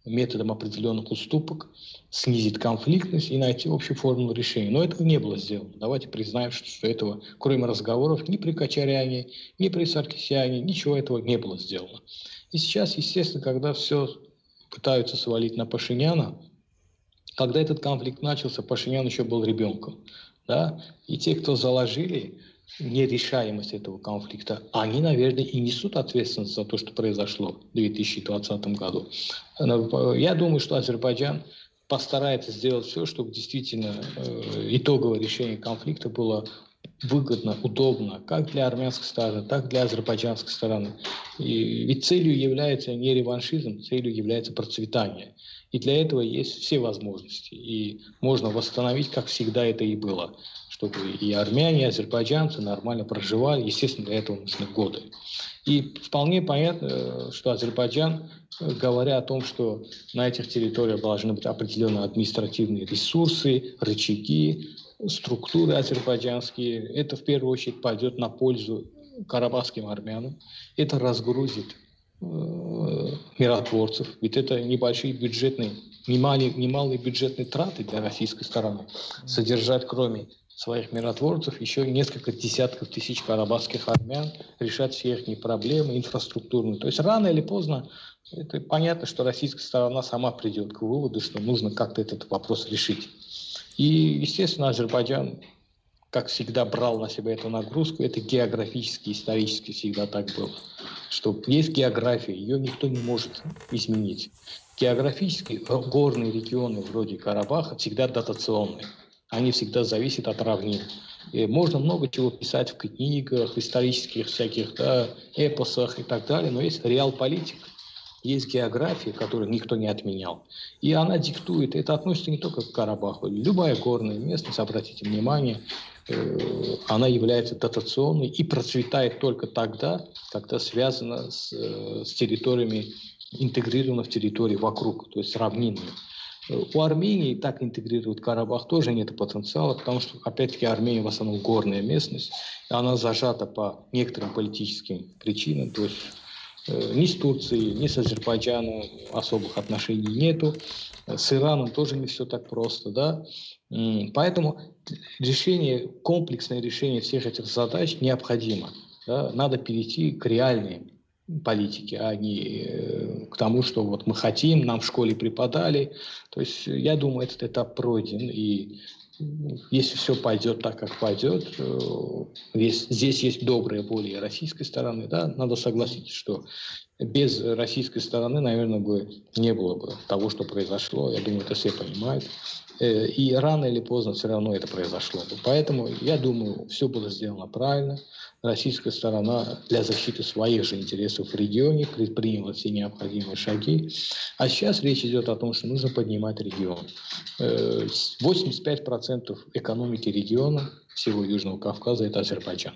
методом определенных уступок снизить конфликтность и найти общую формулу решения. Но этого не было сделано. Давайте признаем, что этого, кроме разговоров, ни при Качаряне, ни при Саркисяне, ничего этого не было сделано. И сейчас, естественно, когда все пытаются свалить на Пашиняна, когда этот конфликт начался, Пашинян еще был ребенком. Да? И те, кто заложили нерешаемость этого конфликта, они, наверное, и несут ответственность за то, что произошло в 2020 году. Я думаю, что Азербайджан постарается сделать все, чтобы действительно э, итоговое решение конфликта было выгодно, удобно, как для армянской стороны, так и для азербайджанской стороны. И, ведь целью является не реваншизм, целью является процветание. И для этого есть все возможности. И можно восстановить, как всегда это и было, чтобы и армяне, и азербайджанцы нормально проживали. Естественно, для этого нужны годы. И вполне понятно, что Азербайджан, говоря о том, что на этих территориях должны быть определенные административные ресурсы, рычаги, структуры азербайджанские, это в первую очередь пойдет на пользу карабахским армянам. Это разгрузит э, миротворцев. Ведь это небольшие бюджетные, немалые, немалые бюджетные траты для российской стороны. Содержать кроме своих миротворцев, еще несколько десятков тысяч карабахских армян, решать все их проблемы инфраструктурные. То есть рано или поздно это понятно, что российская сторона сама придет к выводу, что нужно как-то этот вопрос решить. И, естественно, Азербайджан, как всегда, брал на себя эту нагрузку. Это географически, исторически всегда так было. Что есть география, ее никто не может изменить. Географически горные регионы вроде Карабаха всегда дотационные они всегда зависят от равнин. И можно много чего писать в книгах, исторических всяких да, эпосах и так далее, но есть реал-политика, есть география, которую никто не отменял. И она диктует, это относится не только к Карабаху, любая горная местность, обратите внимание, э, она является дотационной и процветает только тогда, когда связана с, э, с территориями, интегрирована в территории вокруг, то есть равнинными. У Армении так интегрируют Карабах тоже нет потенциала, потому что, опять-таки, Армения в основном горная местность, и она зажата по некоторым политическим причинам, то есть э, ни с Турцией, ни с Азербайджаном особых отношений нету, с Ираном тоже не все так просто, да, Поэтому решение, комплексное решение всех этих задач необходимо. Да? Надо перейти к реальным политики, а не э, к тому, что вот мы хотим, нам в школе преподали. То есть я думаю, этот этап пройден, и если все пойдет так, как пойдет, э, здесь есть добрая воля российской стороны, да, надо согласиться, что без российской стороны, наверное, бы не было бы того, что произошло. Я думаю, это все понимают. Э, и рано или поздно все равно это произошло. Поэтому я думаю, все было сделано правильно. Российская сторона для защиты своих же интересов в регионе предприняла все необходимые шаги. А сейчас речь идет о том, что нужно поднимать регион. 85% э, экономики региона всего Южного Кавказа – это Азербайджан.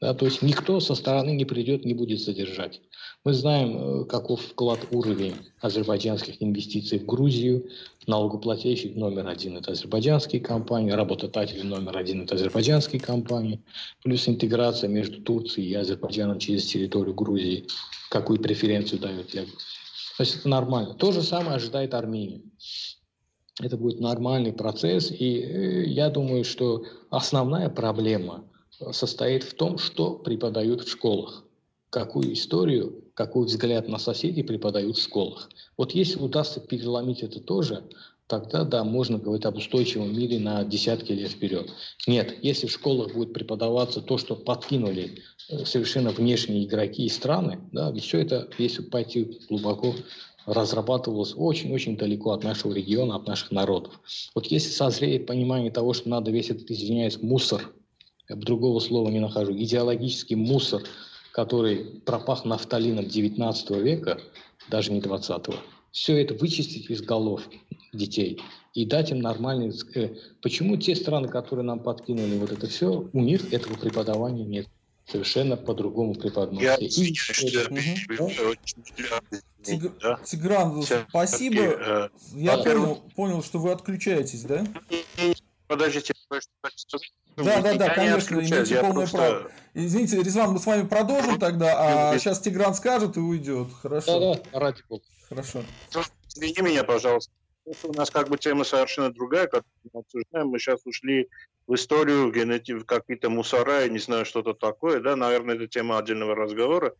Да, то есть никто со стороны не придет, не будет задержать. Мы знаем, э, каков вклад уровень азербайджанских инвестиций в Грузию. Налогоплательщик номер один – это азербайджанские компании, работодатели номер один – это азербайджанские компании. Плюс интеграция между Турцией и Азербайджаном через территорию Грузии. Какую преференцию дают для Грузии. То есть это нормально. То же самое ожидает Армения. Это будет нормальный процесс. И э, я думаю, что основная проблема состоит в том, что преподают в школах какую историю, какой взгляд на соседей преподают в школах. Вот если удастся переломить это тоже, тогда, да, можно говорить об устойчивом мире на десятки лет вперед. Нет, если в школах будет преподаваться то, что подкинули э, совершенно внешние игроки и страны, да, ведь все это, если пойти глубоко, разрабатывалось очень-очень далеко от нашего региона, от наших народов. Вот если созреет понимание того, что надо весь этот, извиняюсь, мусор, я другого слова не нахожу, идеологический мусор – который пропах нафталином 19 века, даже не 20-го, все это вычистить из голов детей и дать им нормальный... Э, почему те страны, которые нам подкинули вот это все, у них этого преподавания нет? Совершенно по-другому преподносят. Я. Тигран, спасибо. Э, Я понял, понял, что вы отключаетесь, да? Подождите, да, да, да, конечно, имеете полное просто... право. Извините, Резван, мы с вами продолжим тогда, а сейчас Тигран скажет и уйдет. Хорошо. Да, да, ради бога. Хорошо. Извини меня, пожалуйста. У нас как бы тема совершенно другая, как мы обсуждаем. Мы сейчас ушли в историю, в генетику, какие-то мусора, я не знаю, что-то такое, да, наверное, это тема отдельного разговора.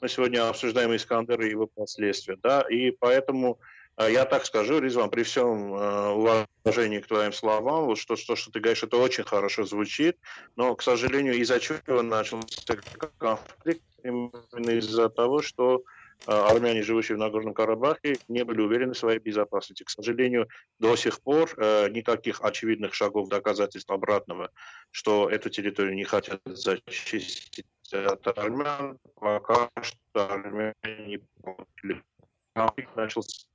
Мы сегодня обсуждаем Искандер и его последствия. Да? И поэтому я так скажу, Ризван, при всем э, уважении к твоим словам, вот что, что, что ты говоришь, это очень хорошо звучит, но, к сожалению, из-за чего начался конфликт? Именно из-за того, что а, армяне, живущие в Нагорном Карабахе, не были уверены в своей безопасности. К сожалению, до сих пор э, никаких очевидных шагов доказательств обратного, что эту территорию не хотят зачистить от армян, пока что армяне не получили. Начался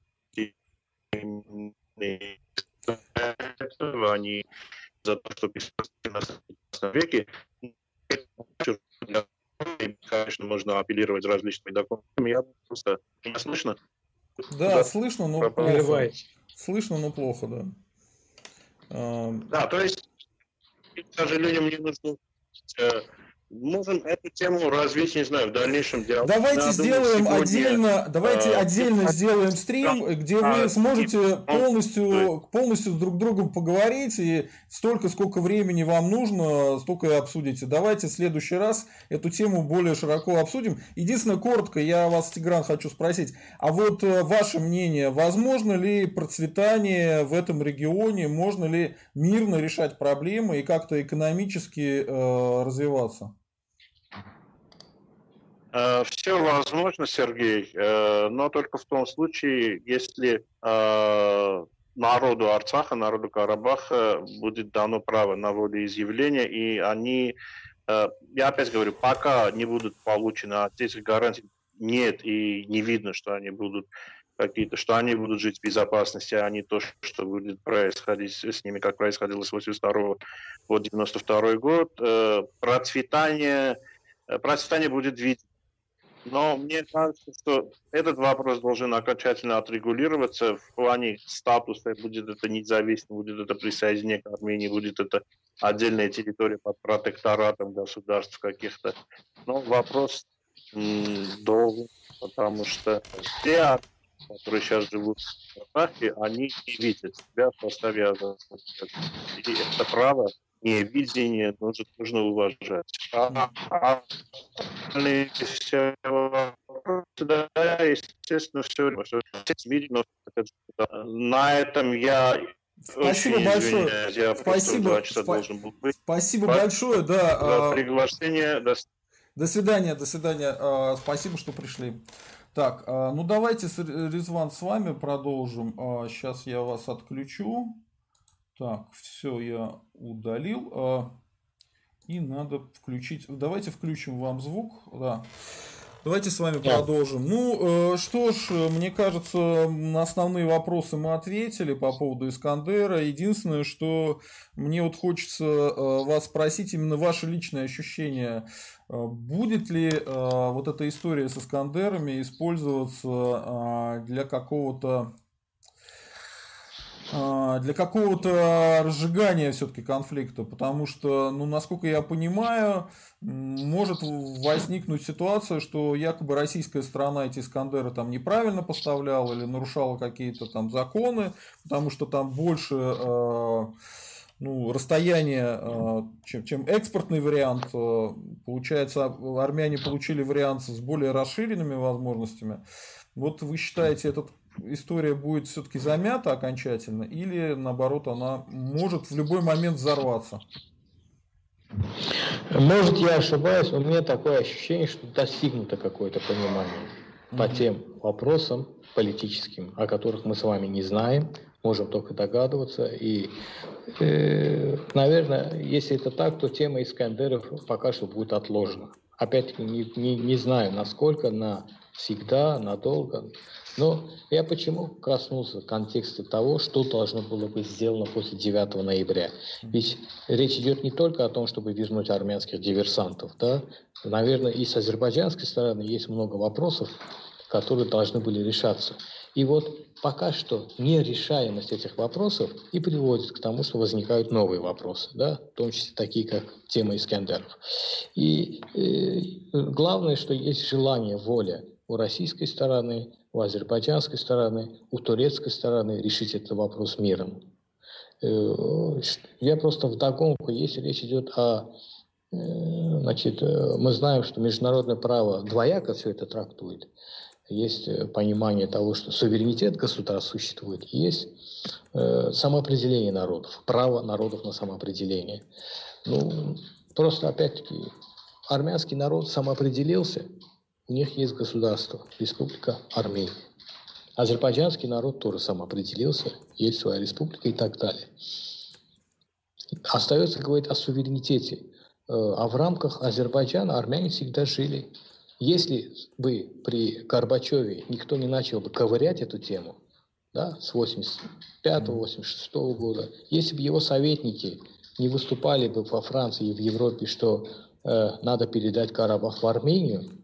они за то, что в 15 веке конечно, можно апеллировать различными документами. Я просто... Меня слышно? Да, да, слышно, но плохо. Слышно, но плохо, да. Да, то есть, к сожалению, мне нужно э, можем эту тему развить, не знаю, в дальнейшем диалоге. Давайте Надо сделаем сегодня, отдельно, давайте э, отдельно сделаем стрим, да, где вы а, сможете полностью, полностью с друг другом поговорить, и столько, сколько времени вам нужно, столько и обсудите. Давайте в следующий раз эту тему более широко обсудим. Единственное, коротко, я вас, Тигран, хочу спросить, а вот э, ваше мнение, возможно ли процветание в этом регионе, можно ли мирно решать проблемы и как-то экономически э, развиваться? Э, Все возможно, Сергей, э, но только в том случае, если э, народу Арцаха, народу Карабаха будет дано право на волеизъявление, и они, я опять говорю, пока не будут получены от этих гарантий, нет, и не видно, что они будут какие-то, что они будут жить в безопасности, а не то, что будет происходить с ними, как происходило с 82 по 92 год. Процветание, процветание будет видно но мне кажется, что этот вопрос должен окончательно отрегулироваться в плане статуса. Будет это независимо, будет это присоединение к Армении, будет это отдельная территория под протекторатом государств каких-то. Но вопрос должен, потому что все, которые сейчас живут в Карабахе, они не видят себя в составе Азербайджана. И это право не видение нужно, нужно уважать. А, а, да, естественно, все, видно. На этом я Спасибо Очень большое. Я Спасибо. Спа- был быть. Спасибо Спасибо большое, да. За а, приглашение. До... до свидания, до свидания. А, спасибо, что пришли. Так, ну давайте, Резван, с вами продолжим. Сейчас я вас отключу. Так, все я удалил. А, и надо включить... Давайте включим вам звук. Да. Давайте с вами да. продолжим. Ну, э, что ж, мне кажется, на основные вопросы мы ответили по поводу Искандера. Единственное, что мне вот хочется э, вас спросить именно ваше личное ощущение. Э, будет ли вот эта история с Искандерами использоваться для какого-то а, для какого-то разжигания все-таки конфликта, потому что, ну, насколько я понимаю, может возникнуть ситуация, что якобы российская сторона эти Искандеры там неправильно поставляла или нарушала какие-то там законы, потому что там больше э, ну, расстояние, э, чем, чем экспортный вариант. Получается, армяне получили вариант с более расширенными возможностями. Вот вы считаете, этот история будет все-таки замята окончательно, или наоборот она может в любой момент взорваться? Может, я ошибаюсь, но у меня такое ощущение, что достигнуто какое-то понимание mm-hmm. по тем вопросам политическим, о которых мы с вами не знаем, можем только догадываться. И, э, наверное, если это так, то тема Искандеров пока что будет отложена. Опять-таки, не, не, не знаю, насколько, на всегда, надолго. Но я почему коснулся контекста того, что должно было быть сделано после 9 ноября. Ведь речь идет не только о том, чтобы вернуть армянских диверсантов. Да? Наверное, и с азербайджанской стороны есть много вопросов, которые должны были решаться. И вот пока что нерешаемость этих вопросов и приводит к тому, что возникают новые вопросы, да, в том числе такие, как тема Искандеров. И э, главное, что есть желание, воля у российской стороны, у азербайджанской стороны, у турецкой стороны решить этот вопрос миром. Э, я просто вдогонку, если речь идет о Значит, мы знаем, что международное право двояко все это трактует. Есть понимание того, что суверенитет государств существует, есть самоопределение народов, право народов на самоопределение. Ну, просто опять-таки армянский народ самоопределился, у них есть государство, республика Армения. Азербайджанский народ тоже самоопределился, есть своя республика и так далее. Остается говорить о суверенитете. Э, а в рамках Азербайджана армяне всегда жили. Если бы при Горбачеве никто не начал бы ковырять эту тему, да, с 85-86 года, если бы его советники не выступали бы во Франции и в Европе, что э, надо передать Карабах в Армению,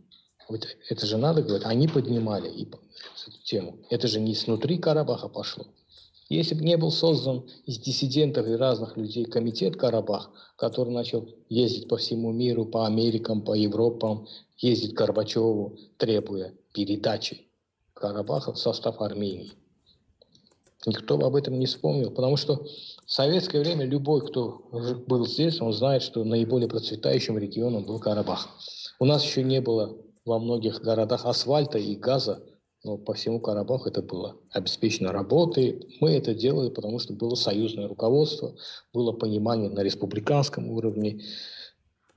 вот это же надо говорить, они поднимали и, эту тему. Это же не снутри Карабаха пошло. Если бы не был создан из диссидентов и разных людей комитет Карабах, который начал ездить по всему миру, по Америкам, по Европам, ездить к Горбачеву, требуя передачи Карабаха в состав Армении. Никто об этом не вспомнил, потому что в советское время любой, кто был здесь, он знает, что наиболее процветающим регионом был Карабах. У нас еще не было во многих городах асфальта и газа, но по всему Карабаху это было обеспечено работой. Мы это делали, потому что было союзное руководство, было понимание на республиканском уровне,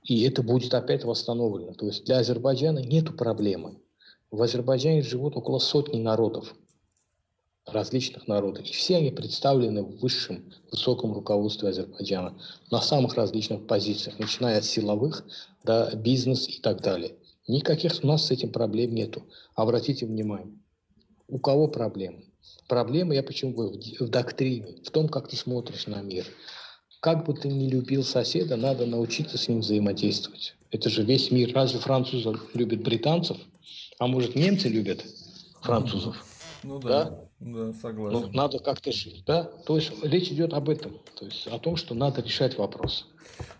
и это будет опять восстановлено. То есть для Азербайджана нет проблемы. В Азербайджане живут около сотни народов различных народов. И все они представлены в высшем, высоком руководстве Азербайджана на самых различных позициях, начиная от силовых до бизнес и так далее. Никаких у нас с этим проблем нету. Обратите внимание. У кого проблемы? Проблема, я почему говорю, в доктрине, в том, как ты смотришь на мир. Как бы ты ни любил соседа, надо научиться с ним взаимодействовать. Это же весь мир. Разве французы любят британцев? А может, немцы любят французов? Ну да. да? Да, согласен. Ну, надо как-то жить, да? То есть речь идет об этом, то есть о том, что надо решать вопрос.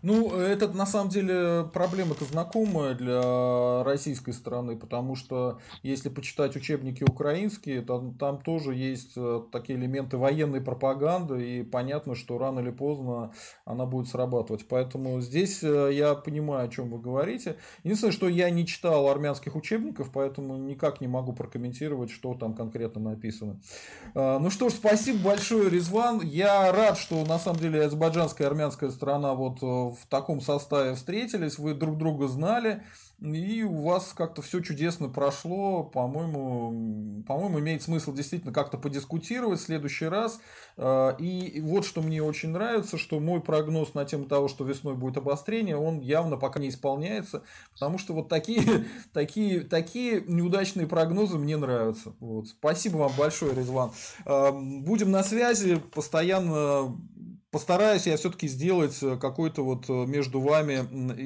Ну, это на самом деле проблема-то знакомая для российской стороны, потому что если почитать учебники украинские, там, там тоже есть э, такие элементы военной пропаганды, и понятно, что рано или поздно она будет срабатывать. Поэтому здесь э, я понимаю, о чем вы говорите. Единственное, что я не читал армянских учебников, поэтому никак не могу прокомментировать, что там конкретно написано. Э, ну что ж, спасибо большое, Резван. Я рад, что на самом деле азербайджанская и армянская страна вот э, в таком составе встретились, вы друг друга знали, и у вас как-то все чудесно прошло. По-моему, по-моему, имеет смысл действительно как-то подискутировать в следующий раз. Э, и вот что мне очень нравится, что мой прогноз на тему того, что весной будет обострение, он явно пока не исполняется, потому что вот такие, [LAUGHS] такие, такие неудачные прогнозы мне нравятся. Вот. Спасибо вам большое, Резван. Эм, будем на связи, постоянно постараюсь я все-таки сделать э, какой-то вот э, между вами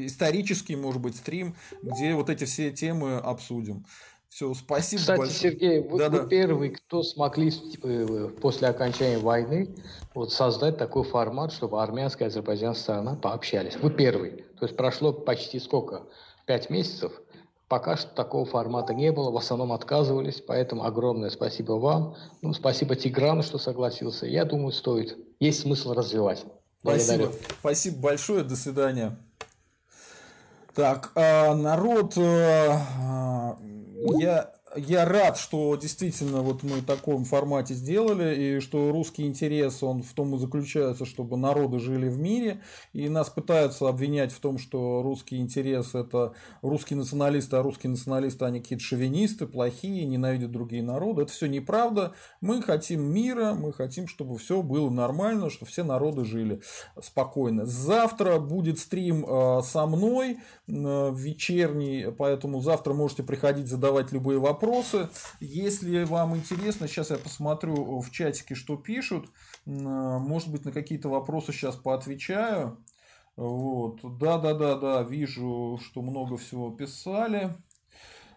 исторический, может быть, стрим, где вот эти все темы обсудим. Все, спасибо Кстати, большое. Сергей, вы, да, вы да. первый, кто смогли э, после окончания войны вот создать такой формат, чтобы армянская и азербайджанская сторона пообщались. Вы первый. То есть прошло почти сколько? Пять месяцев. Пока что такого формата не было, в основном отказывались, поэтому огромное спасибо вам. Ну, спасибо Тиграну, что согласился. Я думаю, стоит. Есть смысл развивать. Спасибо. Спасибо большое. До свидания. Так, а, народ, а, я я рад, что действительно вот мы в таком формате сделали, и что русский интерес, он в том и заключается, чтобы народы жили в мире, и нас пытаются обвинять в том, что русский интерес это русские националисты, а русские националисты они какие-то шовинисты, плохие, ненавидят другие народы. Это все неправда. Мы хотим мира, мы хотим, чтобы все было нормально, чтобы все народы жили спокойно. Завтра будет стрим э, со мной э, вечерний, поэтому завтра можете приходить задавать любые вопросы вопросы. Если вам интересно, сейчас я посмотрю в чатике, что пишут. Может быть, на какие-то вопросы сейчас поотвечаю. Вот. Да, да, да, да, вижу, что много всего писали.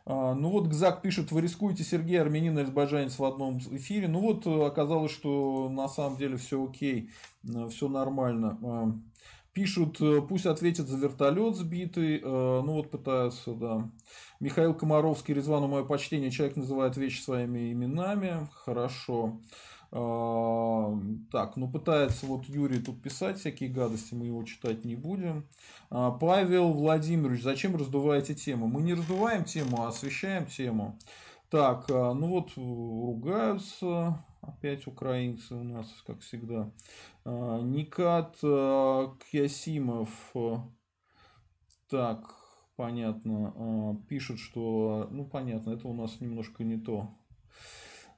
А, ну вот Гзак пишет, вы рискуете Сергей Армянин и Азербайджанец в одном эфире. Ну вот оказалось, что на самом деле все окей, все нормально. Пишут, пусть ответят за вертолет сбитый. А, ну вот пытаются, да. Михаил Комаровский, Резвану мое почтение, человек называет вещи своими именами. Хорошо. А, так, ну пытается вот Юрий тут писать всякие гадости, мы его читать не будем. Павел Владимирович, зачем раздуваете тему? Мы не раздуваем тему, а освещаем тему. Так, ну вот ругаются опять украинцы у нас, как всегда. Никат Кьясимов. Так, понятно. Пишет, что... Ну, понятно, это у нас немножко не то.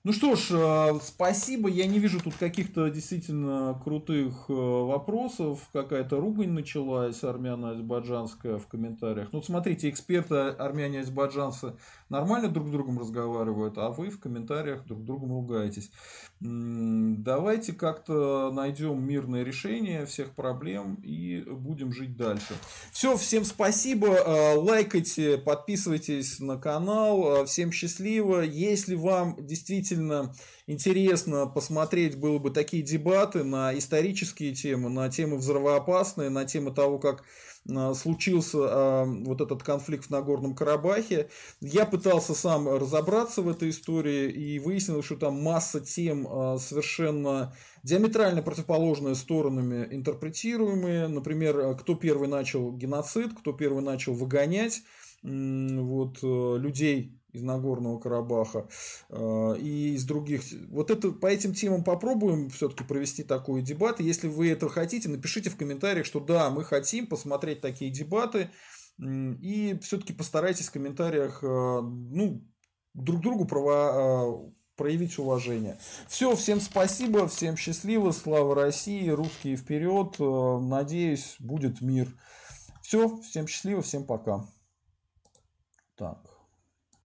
Ну что ж, э, спасибо. Я не вижу тут каких-то действительно крутых э, вопросов. Какая-то ругань началась армяно-азербайджанская в комментариях. Ну, смотрите, эксперты армяне-азербайджанцы нормально друг с другом разговаривают, а вы в комментариях друг с другом ругаетесь. Давайте как-то найдем мирное решение всех проблем и будем жить дальше. Все, всем спасибо. Э, лайкайте, подписывайтесь на канал. Всем счастливо. Если вам действительно действительно интересно посмотреть было бы такие дебаты на исторические темы, на темы взрывоопасные, на темы того, как а, случился а, вот этот конфликт в Нагорном Карабахе. Я пытался сам разобраться в этой истории и выяснил, что там масса тем а, совершенно диаметрально противоположные сторонами интерпретируемые. Например, кто первый начал геноцид, кто первый начал выгонять вот, э, людей из Нагорного Карабаха э, и из других. Вот это по этим темам попробуем все-таки провести такой дебат. Если вы это хотите, напишите в комментариях, что да, мы хотим посмотреть такие дебаты. И все-таки постарайтесь в комментариях э, ну, друг другу право, э, проявить уважение. Все, всем спасибо, всем счастливо, слава России, русские вперед. Надеюсь, будет мир. Все, всем счастливо, всем пока. Так.